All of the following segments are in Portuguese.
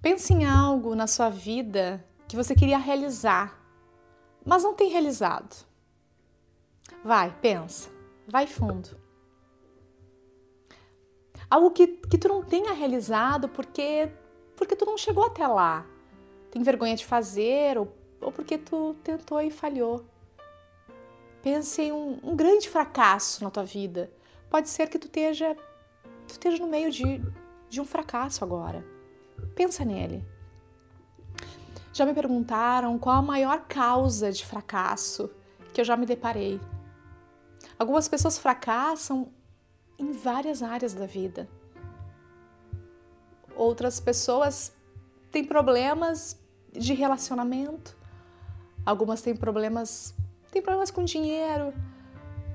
Pense em algo na sua vida que você queria realizar, mas não tem realizado. Vai, pensa, vai fundo. Algo que, que tu não tenha realizado porque, porque tu não chegou até lá. Tem vergonha de fazer ou, ou porque tu tentou e falhou. Pense em um, um grande fracasso na tua vida. Pode ser que tu esteja, tu esteja no meio de, de um fracasso agora. Pensa nele. Já me perguntaram qual a maior causa de fracasso que eu já me deparei. Algumas pessoas fracassam em várias áreas da vida. Outras pessoas têm problemas de relacionamento. Algumas têm problemas, têm problemas com dinheiro.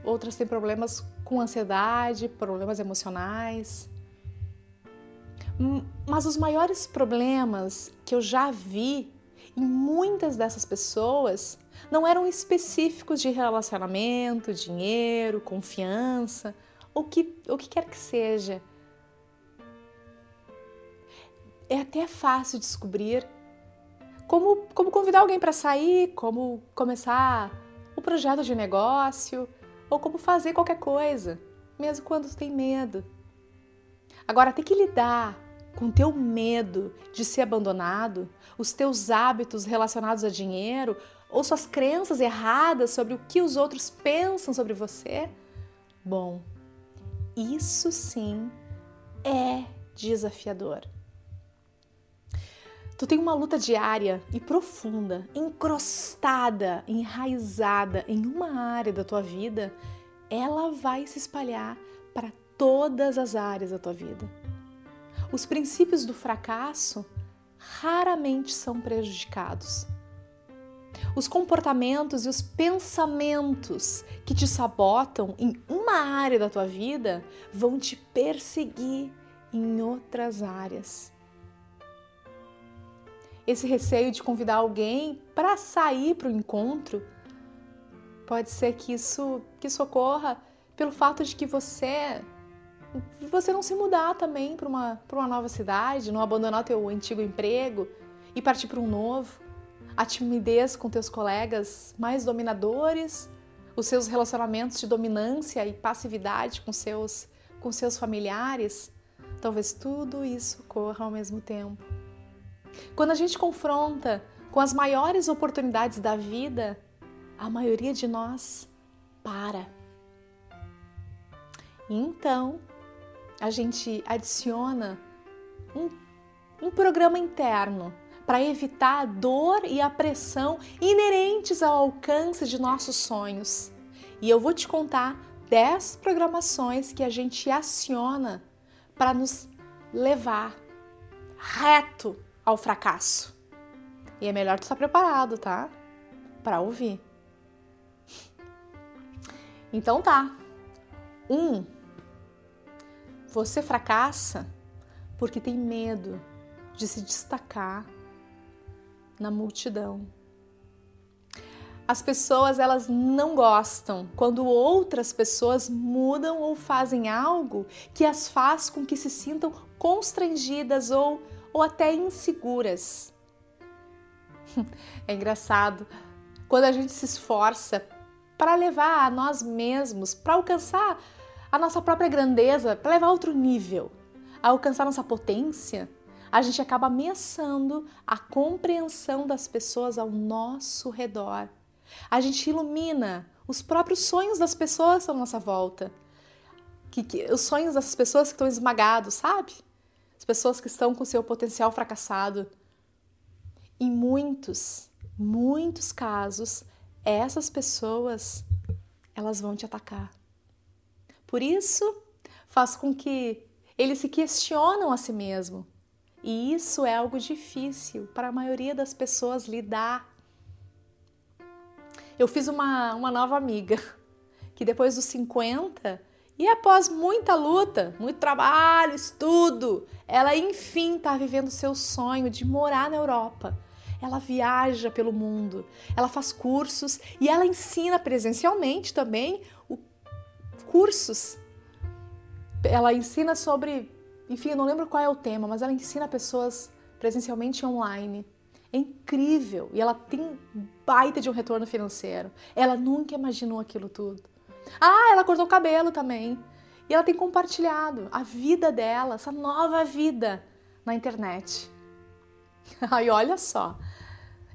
Outras têm problemas com ansiedade, problemas emocionais. Mas os maiores problemas que eu já vi em muitas dessas pessoas não eram específicos de relacionamento, dinheiro, confiança, o que, o que quer que seja. É até fácil descobrir como, como convidar alguém para sair, como começar o projeto de negócio ou como fazer qualquer coisa, mesmo quando tem medo. Agora, tem que lidar com teu medo de ser abandonado, os teus hábitos relacionados a dinheiro ou suas crenças erradas sobre o que os outros pensam sobre você? Bom, isso sim é desafiador. Tu tem uma luta diária e profunda, encrostada, enraizada em uma área da tua vida, ela vai se espalhar para todas as áreas da tua vida. Os princípios do fracasso raramente são prejudicados. Os comportamentos e os pensamentos que te sabotam em uma área da tua vida vão te perseguir em outras áreas. Esse receio de convidar alguém para sair para o encontro pode ser que isso que socorra pelo fato de que você você não se mudar também para uma, uma nova cidade, não abandonar teu antigo emprego e partir para um novo. A timidez com teus colegas mais dominadores, os seus relacionamentos de dominância e passividade com seus, com seus familiares, talvez tudo isso ocorra ao mesmo tempo. Quando a gente confronta com as maiores oportunidades da vida, a maioria de nós para. Então, a gente adiciona um, um programa interno para evitar a dor e a pressão inerentes ao alcance de nossos sonhos. E eu vou te contar 10 programações que a gente aciona para nos levar reto ao fracasso. E é melhor tu estar preparado, tá? Para ouvir. Então tá. Um, você fracassa porque tem medo de se destacar na multidão. As pessoas elas não gostam quando outras pessoas mudam ou fazem algo que as faz com que se sintam constrangidas ou, ou até inseguras. É engraçado quando a gente se esforça para levar a nós mesmos, para alcançar a nossa própria grandeza para levar a outro nível, a alcançar nossa potência, a gente acaba ameaçando a compreensão das pessoas ao nosso redor. A gente ilumina os próprios sonhos das pessoas à nossa volta. Que, que, os sonhos dessas pessoas que estão esmagados, sabe? As pessoas que estão com seu potencial fracassado. Em muitos, muitos casos, essas pessoas elas vão te atacar. Por isso, faz com que eles se questionam a si mesmo. E isso é algo difícil para a maioria das pessoas lidar. Eu fiz uma, uma nova amiga que depois dos 50 e após muita luta, muito trabalho, estudo, ela enfim está vivendo seu sonho de morar na Europa. Ela viaja pelo mundo, ela faz cursos e ela ensina presencialmente também cursos. Ela ensina sobre, enfim, eu não lembro qual é o tema, mas ela ensina pessoas presencialmente online. É incrível e ela tem baita de um retorno financeiro. Ela nunca imaginou aquilo tudo. Ah, ela cortou o cabelo também. E ela tem compartilhado a vida dela, essa nova vida na internet. Aí olha só,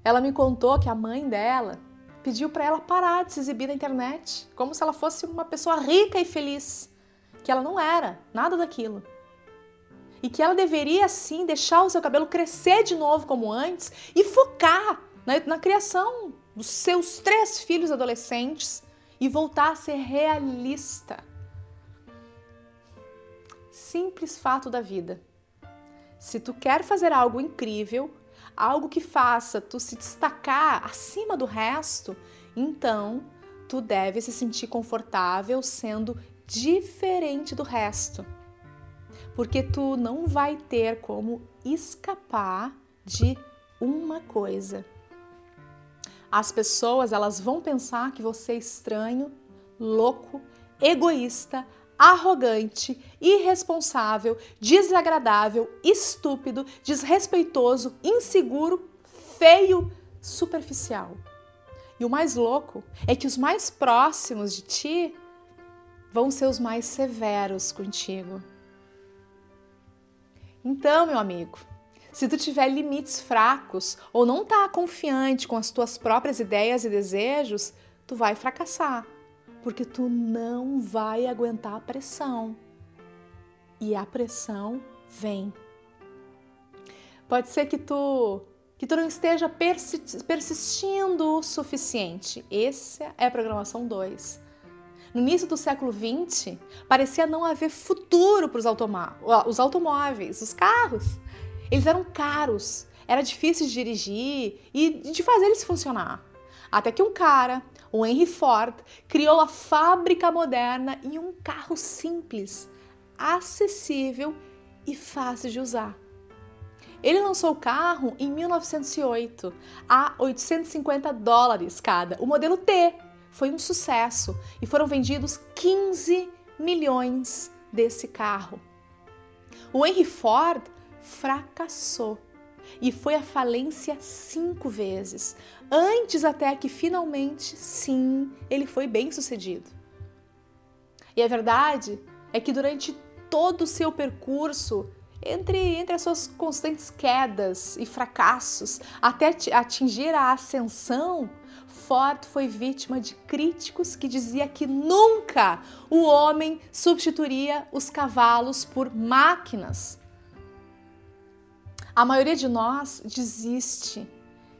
ela me contou que a mãe dela pediu para ela parar de se exibir na internet, como se ela fosse uma pessoa rica e feliz, que ela não era, nada daquilo. E que ela deveria sim deixar o seu cabelo crescer de novo como antes e focar na, na criação dos seus três filhos adolescentes e voltar a ser realista. Simples fato da vida. Se tu quer fazer algo incrível, algo que faça tu se destacar acima do resto, então tu deve se sentir confortável sendo diferente do resto. Porque tu não vai ter como escapar de uma coisa. As pessoas, elas vão pensar que você é estranho, louco, egoísta, arrogante, irresponsável, desagradável, estúpido, desrespeitoso, inseguro, feio, superficial. E o mais louco é que os mais próximos de ti vão ser os mais severos contigo. Então, meu amigo, se tu tiver limites fracos ou não tá confiante com as tuas próprias ideias e desejos, tu vai fracassar porque tu não vai aguentar a pressão. E a pressão vem. Pode ser que tu que tu não esteja persistindo o suficiente. Essa é a programação 2. No início do século 20, parecia não haver futuro para os automóveis, os carros. Eles eram caros, era difícil de dirigir e de fazer eles funcionar. Até que um cara o Henry Ford criou a fábrica moderna e um carro simples, acessível e fácil de usar. Ele lançou o carro em 1908 a 850 dólares cada. O modelo T foi um sucesso e foram vendidos 15 milhões desse carro. O Henry Ford fracassou e foi à falência cinco vezes, antes até que finalmente, sim, ele foi bem sucedido. E a verdade é que durante todo o seu percurso, entre, entre as suas constantes quedas e fracassos, até atingir a ascensão, Ford foi vítima de críticos que dizia que nunca o homem substituiria os cavalos por máquinas. A maioria de nós desiste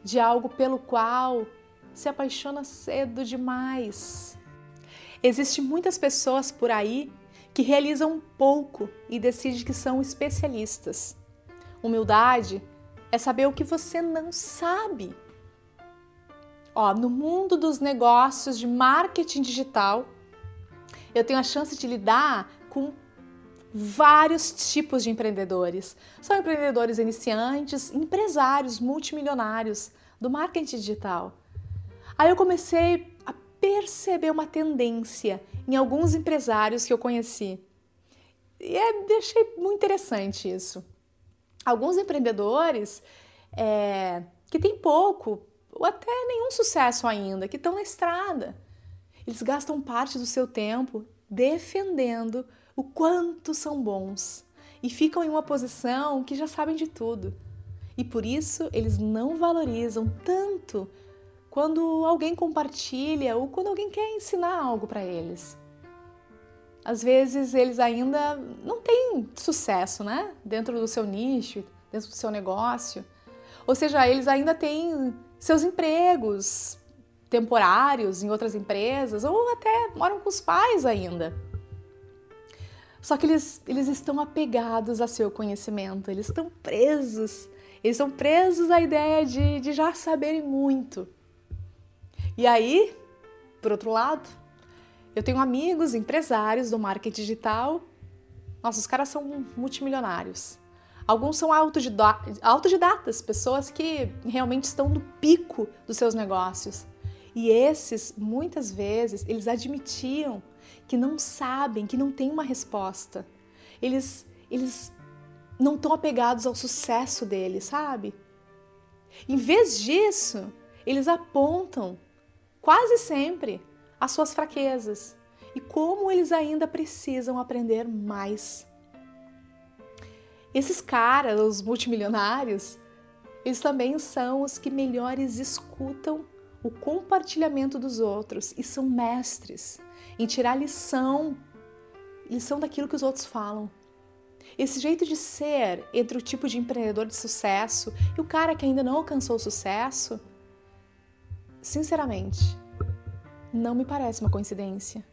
de algo pelo qual se apaixona cedo demais. Existem muitas pessoas por aí que realizam pouco e decidem que são especialistas. Humildade é saber o que você não sabe. Ó, no mundo dos negócios de marketing digital, eu tenho a chance de lidar com vários tipos de empreendedores. São empreendedores iniciantes, empresários multimilionários do marketing digital. Aí eu comecei a perceber uma tendência em alguns empresários que eu conheci. E é, achei muito interessante isso. Alguns empreendedores é, que têm pouco ou até nenhum sucesso ainda, que estão na estrada. Eles gastam parte do seu tempo defendendo o quanto são bons e ficam em uma posição que já sabem de tudo. E por isso eles não valorizam tanto quando alguém compartilha ou quando alguém quer ensinar algo para eles. Às vezes eles ainda não têm sucesso, né? Dentro do seu nicho, dentro do seu negócio. Ou seja, eles ainda têm seus empregos temporários em outras empresas ou até moram com os pais ainda. Só que eles, eles estão apegados a seu conhecimento, eles estão presos, eles estão presos à ideia de, de já saberem muito. E aí, por outro lado, eu tenho amigos empresários do marketing digital. Nossa, os caras são multimilionários. Alguns são autodidatas, pessoas que realmente estão no pico dos seus negócios. E esses, muitas vezes, eles admitiam que não sabem, que não têm uma resposta. Eles, eles não estão apegados ao sucesso deles, sabe? Em vez disso, eles apontam quase sempre as suas fraquezas e como eles ainda precisam aprender mais. Esses caras, os multimilionários, eles também são os que melhores escutam o compartilhamento dos outros e são mestres em tirar lição, lição daquilo que os outros falam. Esse jeito de ser entre o tipo de empreendedor de sucesso e o cara que ainda não alcançou o sucesso, sinceramente, não me parece uma coincidência.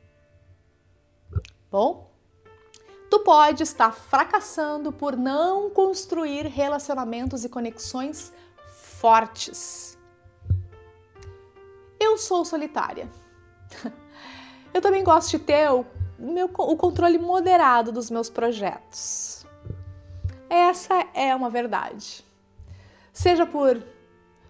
Bom, tu pode estar fracassando por não construir relacionamentos e conexões fortes. Eu sou solitária. Eu também gosto de ter o, meu, o controle moderado dos meus projetos. Essa é uma verdade. Seja por,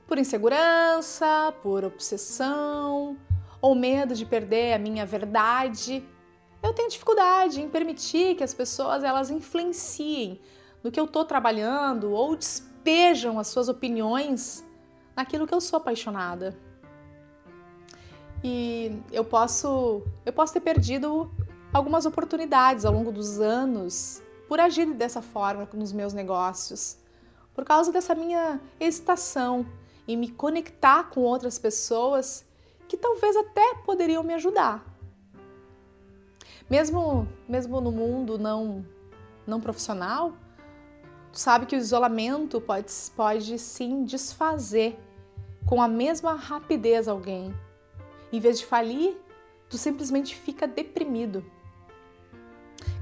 por insegurança, por obsessão ou medo de perder a minha verdade, eu tenho dificuldade em permitir que as pessoas elas influenciem no que eu estou trabalhando ou despejam as suas opiniões naquilo que eu sou apaixonada. E eu posso, eu posso ter perdido algumas oportunidades ao longo dos anos por agir dessa forma nos meus negócios, por causa dessa minha hesitação em me conectar com outras pessoas que talvez até poderiam me ajudar. Mesmo, mesmo no mundo não, não profissional, tu sabe que o isolamento pode, pode sim desfazer com a mesma rapidez alguém. Em vez de falir, tu simplesmente fica deprimido.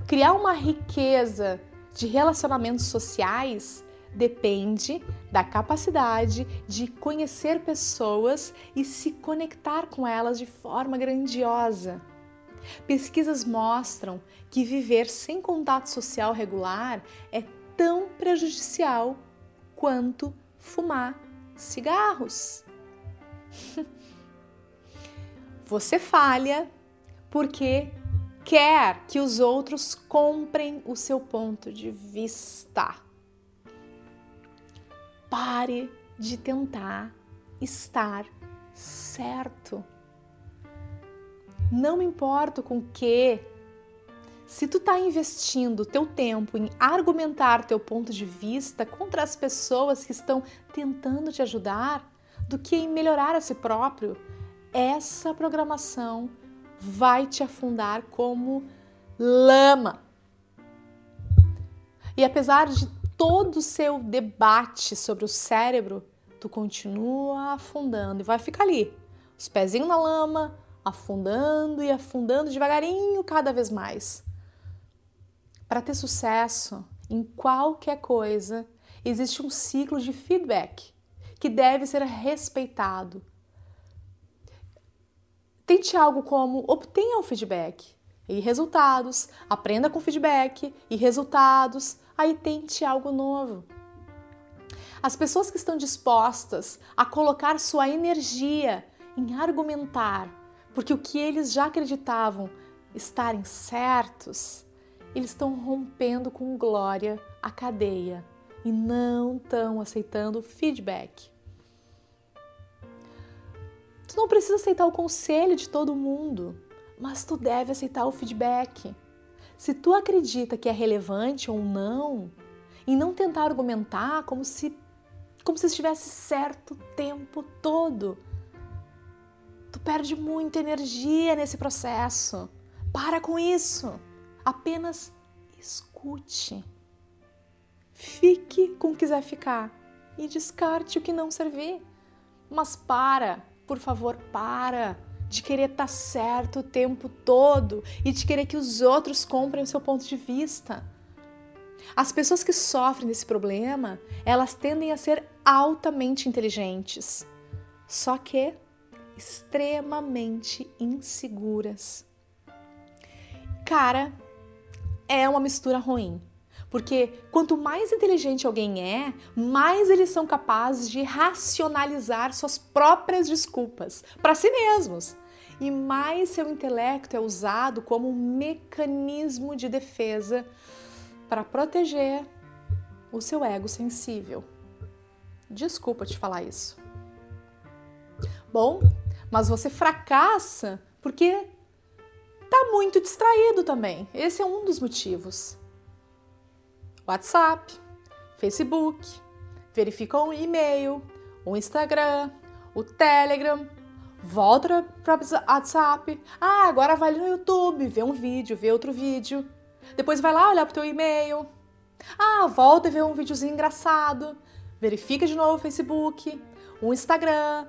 Criar uma riqueza de relacionamentos sociais depende da capacidade de conhecer pessoas e se conectar com elas de forma grandiosa. Pesquisas mostram que viver sem contato social regular é tão prejudicial quanto fumar cigarros. Você falha porque quer que os outros comprem o seu ponto de vista. Pare de tentar estar certo. Não me importo com que se tu está investindo teu tempo em argumentar teu ponto de vista contra as pessoas que estão tentando te ajudar, do que em melhorar a si próprio, essa programação vai te afundar como lama. E apesar de todo o seu debate sobre o cérebro, tu continua afundando e vai ficar ali, os pezinhos na lama, afundando e afundando devagarinho cada vez mais. Para ter sucesso em qualquer coisa, existe um ciclo de feedback que deve ser respeitado Tente algo como obtenha o feedback e resultados, aprenda com feedback e resultados, aí tente algo novo. As pessoas que estão dispostas a colocar sua energia em argumentar, porque o que eles já acreditavam estarem certos, eles estão rompendo com glória a cadeia e não estão aceitando feedback. Tu não precisa aceitar o conselho de todo mundo, mas tu deve aceitar o feedback. Se tu acredita que é relevante ou não, e não tentar argumentar como se como se estivesse certo o tempo todo. Tu perde muita energia nesse processo. Para com isso. Apenas escute. Fique com o que quiser ficar e descarte o que não servir. Mas para, por favor, para de querer estar tá certo o tempo todo e de querer que os outros comprem o seu ponto de vista. As pessoas que sofrem desse problema, elas tendem a ser altamente inteligentes, só que extremamente inseguras. Cara, é uma mistura ruim. Porque quanto mais inteligente alguém é, mais eles são capazes de racionalizar suas próprias desculpas para si mesmos. E mais seu intelecto é usado como um mecanismo de defesa para proteger o seu ego sensível. Desculpa te falar isso. Bom, mas você fracassa porque tá muito distraído também. Esse é um dos motivos. WhatsApp, Facebook, verifica o e-mail, o Instagram, o Telegram, volta para o WhatsApp. Ah, agora vai no YouTube, vê um vídeo, vê outro vídeo. Depois vai lá olhar pro teu e-mail. Ah, volta e vê um videozinho engraçado. Verifica de novo o Facebook, o Instagram.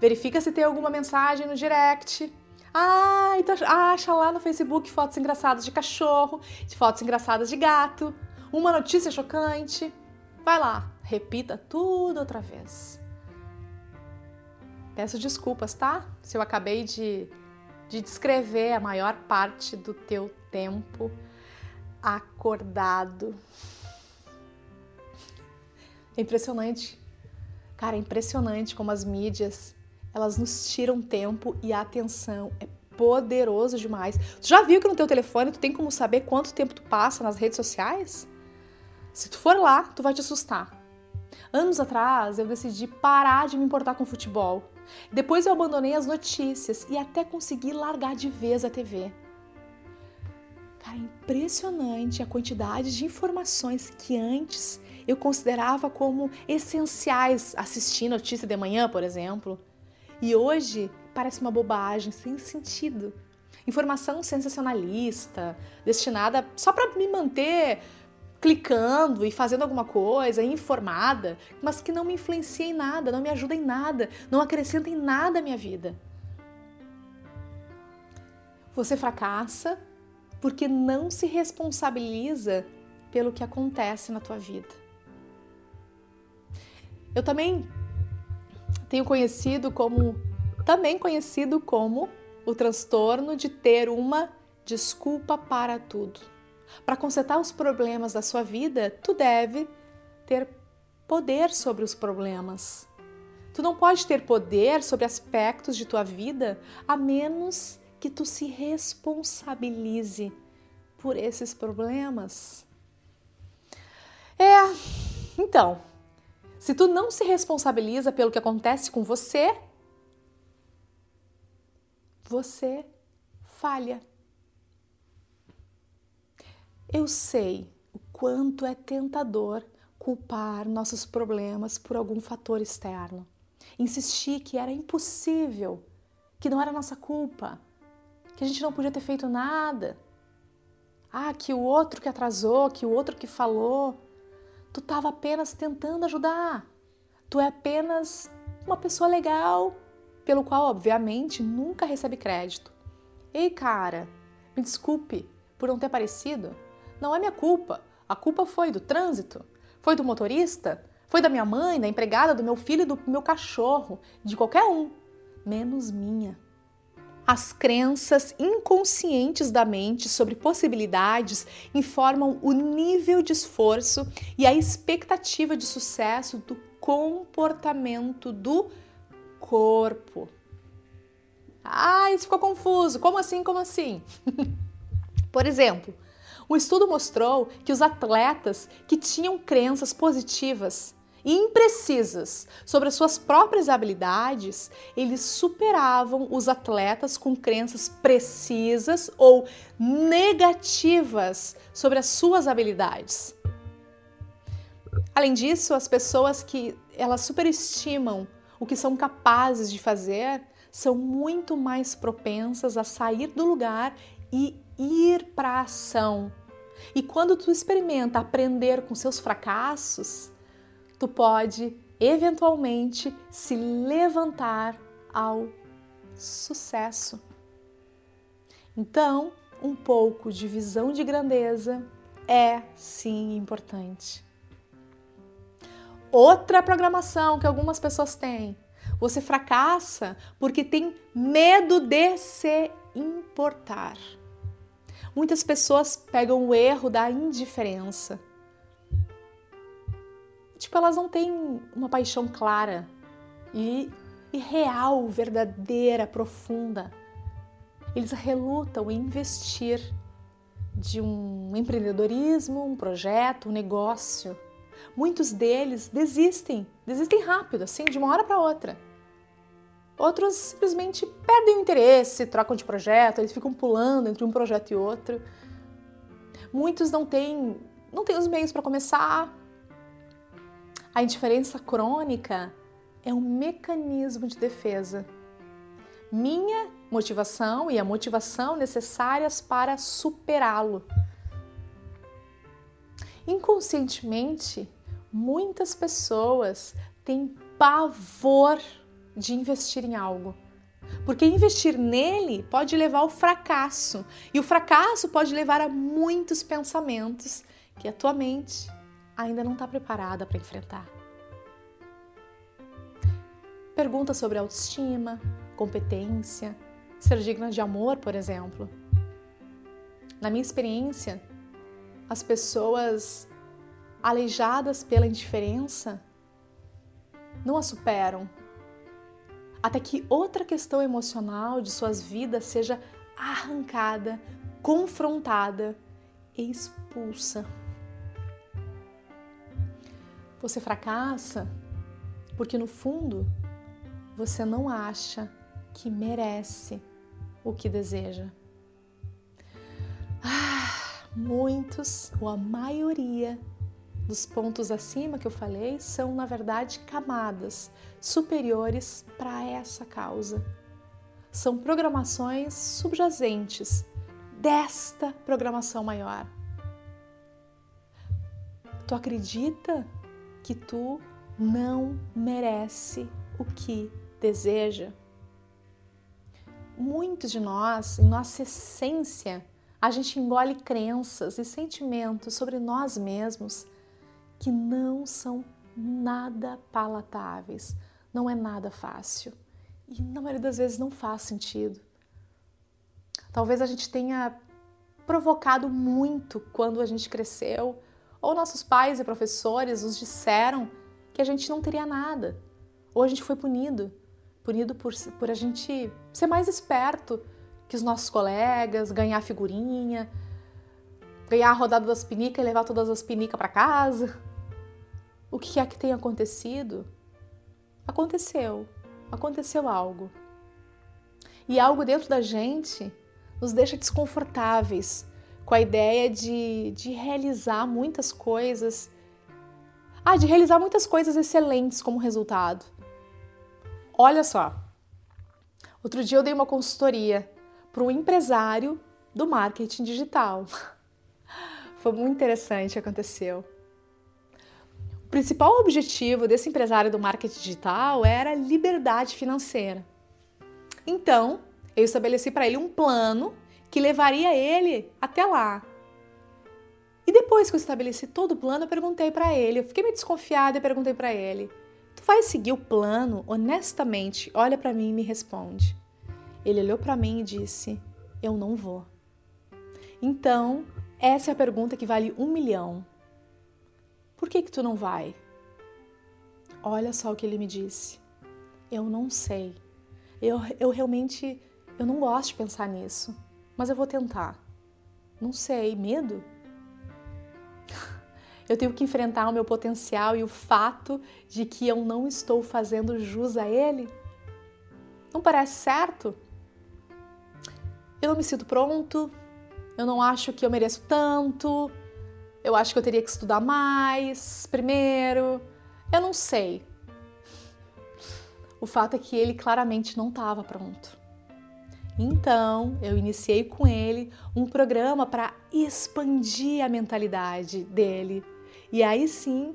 Verifica se tem alguma mensagem no direct. Ah, então acha lá no Facebook fotos engraçadas de cachorro, de fotos engraçadas de gato, uma notícia chocante. Vai lá, repita tudo outra vez. Peço desculpas, tá? Se eu acabei de, de descrever a maior parte do teu tempo acordado. É impressionante. Cara, é impressionante como as mídias, elas nos tiram tempo e atenção. É poderoso demais. Tu já viu que no teu telefone tu tem como saber quanto tempo tu passa nas redes sociais? Se tu for lá, tu vai te assustar. Anos atrás, eu decidi parar de me importar com futebol. Depois eu abandonei as notícias e até consegui largar de vez a TV. Cara, é impressionante a quantidade de informações que antes eu considerava como essenciais assistir notícia de manhã, por exemplo. E hoje parece uma bobagem, sem sentido. Informação sensacionalista, destinada só para me manter clicando e fazendo alguma coisa, informada, mas que não me influencia em nada, não me ajuda em nada, não acrescenta em nada à minha vida. Você fracassa porque não se responsabiliza pelo que acontece na tua vida. Eu também tenho conhecido como também conhecido como o transtorno de ter uma desculpa para tudo. Para consertar os problemas da sua vida, tu deve ter poder sobre os problemas. Tu não pode ter poder sobre aspectos de tua vida a menos que tu se responsabilize por esses problemas. É, então, se tu não se responsabiliza pelo que acontece com você, você falha. Eu sei o quanto é tentador culpar nossos problemas por algum fator externo. Insistir que era impossível, que não era nossa culpa, que a gente não podia ter feito nada. Ah, que o outro que atrasou, que o outro que falou. Tu estava apenas tentando ajudar. Tu é apenas uma pessoa legal, pelo qual, obviamente, nunca recebe crédito. Ei, cara, me desculpe por não ter aparecido. Não é minha culpa. A culpa foi do trânsito, foi do motorista, foi da minha mãe, da empregada, do meu filho, do meu cachorro, de qualquer um, menos minha as crenças inconscientes da mente sobre possibilidades informam o nível de esforço e a expectativa de sucesso do comportamento do corpo. Ah, isso ficou confuso. Como assim? Como assim? Por exemplo, um estudo mostrou que os atletas que tinham crenças positivas e imprecisas sobre as suas próprias habilidades, eles superavam os atletas com crenças precisas ou negativas sobre as suas habilidades. Além disso, as pessoas que elas superestimam o que são capazes de fazer são muito mais propensas a sair do lugar e ir para a ação. E quando tu experimenta aprender com seus fracassos, tu pode eventualmente se levantar ao sucesso. Então, um pouco de visão de grandeza é sim importante. Outra programação que algumas pessoas têm. Você fracassa porque tem medo de se importar. Muitas pessoas pegam o erro da indiferença tipo, elas não têm uma paixão clara e, e real, verdadeira, profunda. Eles relutam em investir de um empreendedorismo, um projeto, um negócio. Muitos deles desistem, desistem rápido, assim, de uma hora para outra. Outros simplesmente perdem o interesse, trocam de projeto, eles ficam pulando entre um projeto e outro. Muitos não têm, não têm os meios para começar. A indiferença crônica é um mecanismo de defesa. Minha motivação e a motivação necessárias para superá-lo. Inconscientemente, muitas pessoas têm pavor de investir em algo. Porque investir nele pode levar ao fracasso. E o fracasso pode levar a muitos pensamentos que a tua mente ainda não está preparada para enfrentar. Pergunta sobre autoestima, competência, ser digna de amor, por exemplo. Na minha experiência, as pessoas aleijadas pela indiferença não a superam até que outra questão emocional de suas vidas seja arrancada, confrontada expulsa. Você fracassa porque no fundo você não acha que merece o que deseja. Ah, muitos, ou a maioria dos pontos acima que eu falei, são na verdade camadas superiores para essa causa. São programações subjacentes desta programação maior. Tu acredita que tu não merece o que deseja? Muitos de nós, em nossa essência, a gente engole crenças e sentimentos sobre nós mesmos que não são nada palatáveis, não é nada fácil e na maioria das vezes não faz sentido. Talvez a gente tenha provocado muito quando a gente cresceu, ou nossos pais e professores nos disseram que a gente não teria nada, ou a gente foi punido punido por, por a gente ser mais esperto que os nossos colegas, ganhar figurinha, ganhar a rodada das pinicas e levar todas as pinicas para casa. O que é que tem acontecido? Aconteceu, aconteceu algo. E algo dentro da gente nos deixa desconfortáveis com a ideia de, de realizar muitas coisas. Ah, de realizar muitas coisas excelentes como resultado. Olha só, outro dia eu dei uma consultoria para um empresário do marketing digital. Foi muito interessante aconteceu. O principal objetivo desse empresário do marketing digital era liberdade financeira. Então, eu estabeleci para ele um plano que levaria ele até lá. E depois que eu estabeleci todo o plano, eu perguntei para ele, eu fiquei meio desconfiada e perguntei para ele: "Tu vai seguir o plano honestamente? Olha para mim e me responde." Ele olhou para mim e disse: "Eu não vou." Então, essa é a pergunta que vale um milhão. Por que que tu não vai? Olha só o que ele me disse. Eu não sei. Eu, eu realmente eu não gosto de pensar nisso, mas eu vou tentar. Não sei, medo? Eu tenho que enfrentar o meu potencial e o fato de que eu não estou fazendo jus a ele? Não parece certo? Eu não me sinto pronto, eu não acho que eu mereço tanto, eu acho que eu teria que estudar mais primeiro. Eu não sei. O fato é que ele claramente não estava pronto. Então, eu iniciei com ele um programa para expandir a mentalidade dele. E aí sim,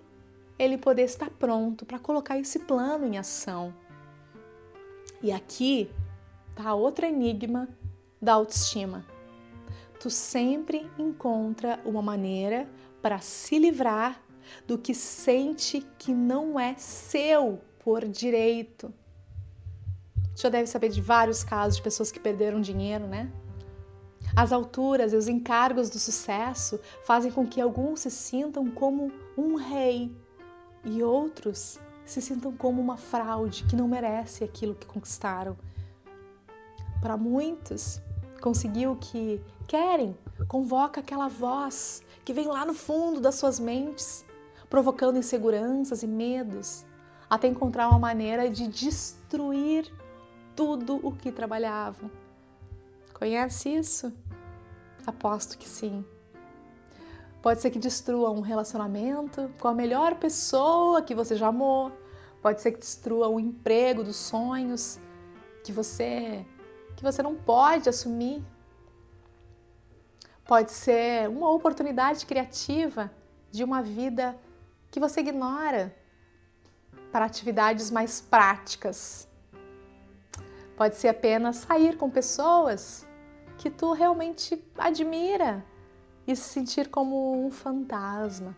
ele poder estar pronto para colocar esse plano em ação. E aqui tá outro enigma da autoestima tu sempre encontra uma maneira para se livrar do que sente que não é seu por direito. Já deve saber de vários casos de pessoas que perderam dinheiro, né? As alturas e os encargos do sucesso fazem com que alguns se sintam como um rei e outros se sintam como uma fraude que não merece aquilo que conquistaram. Para muitos, conseguir o que querem, convoca aquela voz que vem lá no fundo das suas mentes, provocando inseguranças e medos, até encontrar uma maneira de destruir tudo o que trabalhavam. Conhece isso? Aposto que sim. Pode ser que destrua um relacionamento com a melhor pessoa que você já amou. Pode ser que destrua o emprego dos sonhos que você que você não pode assumir. Pode ser uma oportunidade criativa de uma vida que você ignora para atividades mais práticas. Pode ser apenas sair com pessoas que tu realmente admira e se sentir como um fantasma.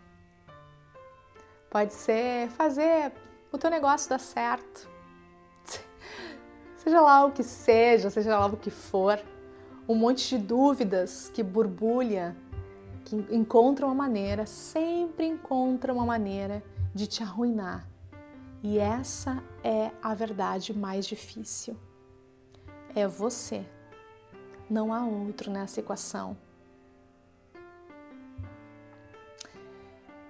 Pode ser fazer o teu negócio dar certo. Seja lá o que seja, seja lá o que for, um monte de dúvidas que borbulha, que encontra uma maneira, sempre encontra uma maneira de te arruinar. E essa é a verdade mais difícil. É você. Não há outro nessa equação.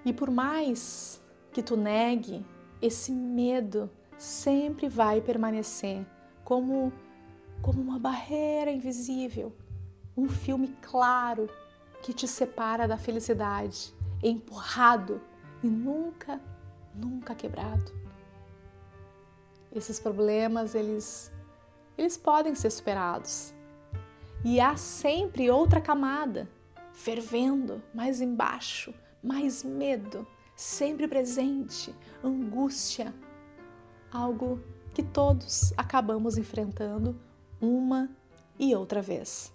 E por mais que tu negue, esse medo sempre vai permanecer como como uma barreira invisível, um filme claro que te separa da felicidade, empurrado e nunca, nunca quebrado. Esses problemas, eles eles podem ser superados. E há sempre outra camada fervendo mais embaixo, mais medo, sempre presente, angústia, algo que todos acabamos enfrentando uma e outra vez.